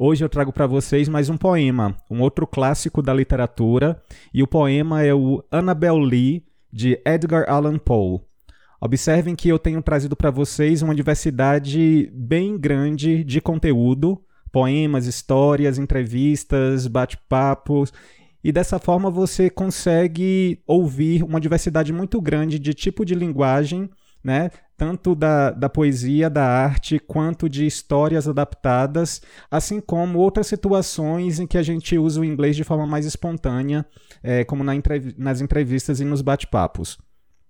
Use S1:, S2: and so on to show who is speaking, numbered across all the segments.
S1: Hoje eu trago para vocês mais um poema, um outro clássico da literatura, e o poema é o Annabel Lee, de Edgar Allan Poe. Observem que eu tenho trazido para vocês uma diversidade bem grande de conteúdo, poemas, histórias, entrevistas, bate-papos, e dessa forma você consegue ouvir uma diversidade muito grande de tipo de linguagem né? Tanto da, da poesia, da arte, quanto de histórias adaptadas, assim como outras situações em que a gente usa o inglês de forma mais espontânea, é, como na entrev nas entrevistas e nos bate-papos.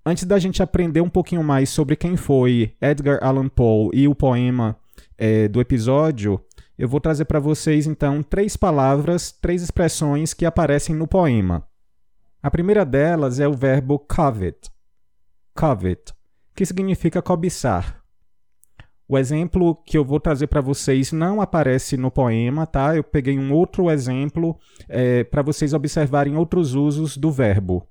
S1: Antes da gente aprender um pouquinho mais sobre quem foi Edgar Allan Poe e o poema é, do episódio, eu vou trazer para vocês então três palavras, três expressões que aparecem no poema. A primeira delas é o verbo covet. Covet que significa cobiçar. O exemplo que eu vou trazer para vocês não aparece no poema, tá? Eu peguei um outro exemplo é, para vocês observarem outros usos do verbo.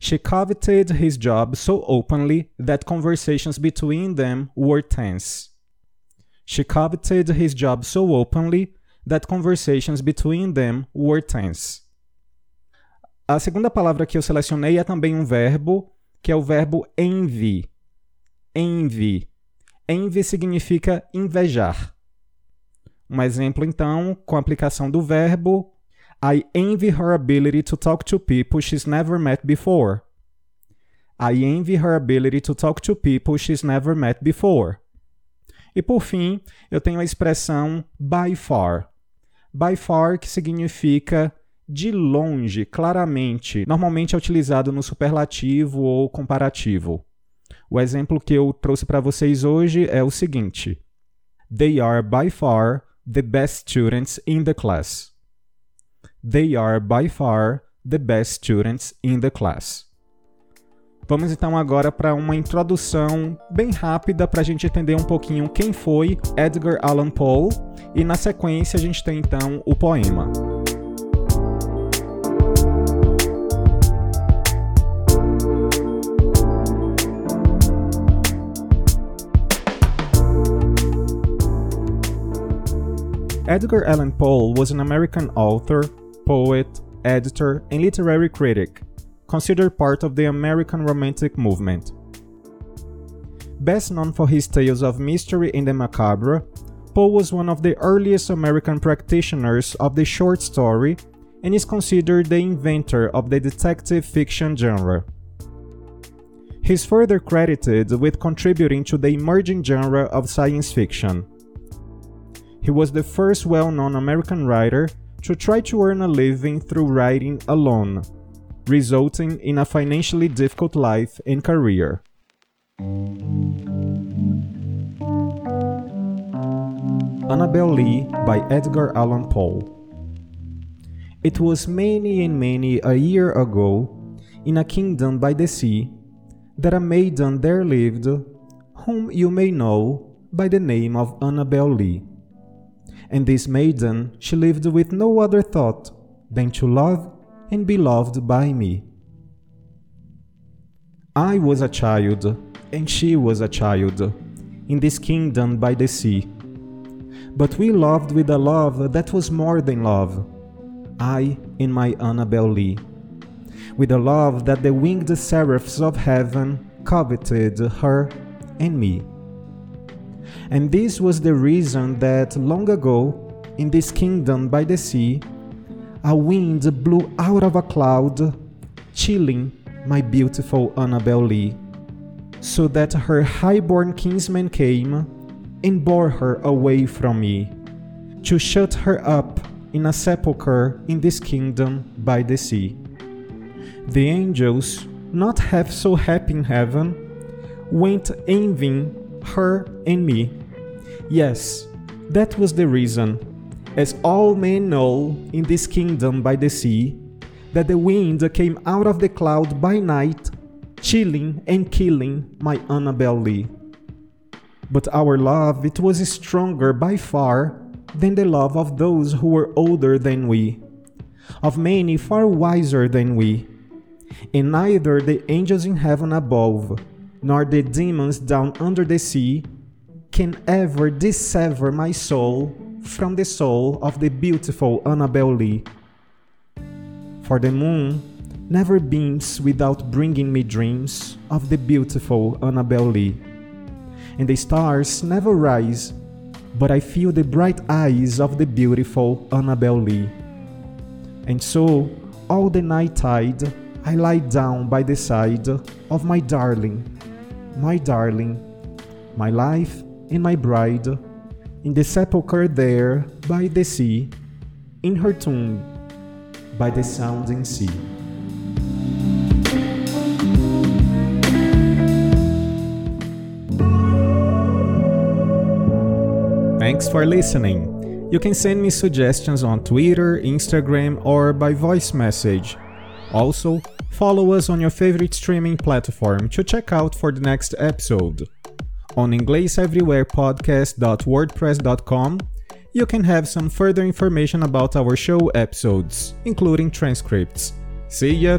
S1: She coveted his job so openly that conversations between them were tense. She coveted his job so openly that conversations between them were tense. A segunda palavra que eu selecionei é também um verbo que é o verbo envy. Envy. Envy significa invejar. Um exemplo, então, com a aplicação do verbo I envy her ability to talk to people she's never met before. I envy her ability to talk to people she's never met before. E por fim, eu tenho a expressão by far. By far que significa de longe, claramente, normalmente é utilizado no superlativo ou comparativo. O exemplo que eu trouxe para vocês hoje é o seguinte: They are by far the best students in the class. They are by far the best students in the class. Vamos então agora para uma introdução bem rápida para a gente entender um pouquinho quem foi Edgar Allan Poe e na sequência a gente tem então o poema. Edgar Allan Poe was an American author, poet, editor, and literary critic, considered part of the American Romantic movement. Best known for his tales of mystery and the macabre, Poe was one of the earliest American practitioners of the short story and is considered the inventor of the detective fiction genre. He is further credited with contributing to the emerging genre of science fiction. He was the first well known American writer to try to earn a living through writing alone, resulting in a financially difficult life and career. Annabel Lee by Edgar Allan Poe. It was many and many a year ago, in a kingdom by the sea, that a maiden there lived, whom you may know by the name of Annabel Lee and this maiden she lived with no other thought than to love and be loved by me. I was a child, and she was a child, in this kingdom by the sea. But we loved with a love that was more than love, I and my Annabel Lee, with a love that the winged seraphs of heaven coveted her and me. And this was the reason that long ago, in this kingdom by the sea, a wind blew out of a cloud, chilling my beautiful Annabel Lee, so that her high-born kinsman came and bore her away from me, to shut her up in a sepulchre in this kingdom by the sea. The angels, not half so happy in heaven, went envying her and me. Yes, that was the reason. As all men know in this kingdom by the sea, that the wind came out of the cloud by night, chilling and killing my Annabel Lee. But our love, it was stronger by far than the love of those who were older than we, of many far wiser than we. And neither the angels in heaven above, nor the demons down under the sea, can ever dissever my soul from the soul of the beautiful Annabel Lee. For the moon never beams without bringing me dreams of the beautiful Annabel Lee. And the stars never rise, but I feel the bright eyes of the beautiful Annabel Lee. And so, all the night tide, I lie down by the side of my darling, my darling, my life and my bride, in the sepulchre there by the sea, in her tomb by the sounding sea. Thanks for listening. You can send me suggestions on Twitter, Instagram, or by voice message. Also, follow us on your favorite streaming platform to check out for the next episode. On ingleseverywherepodcast.wordpress.com, you can have some further information about our show episodes, including transcripts. See ya!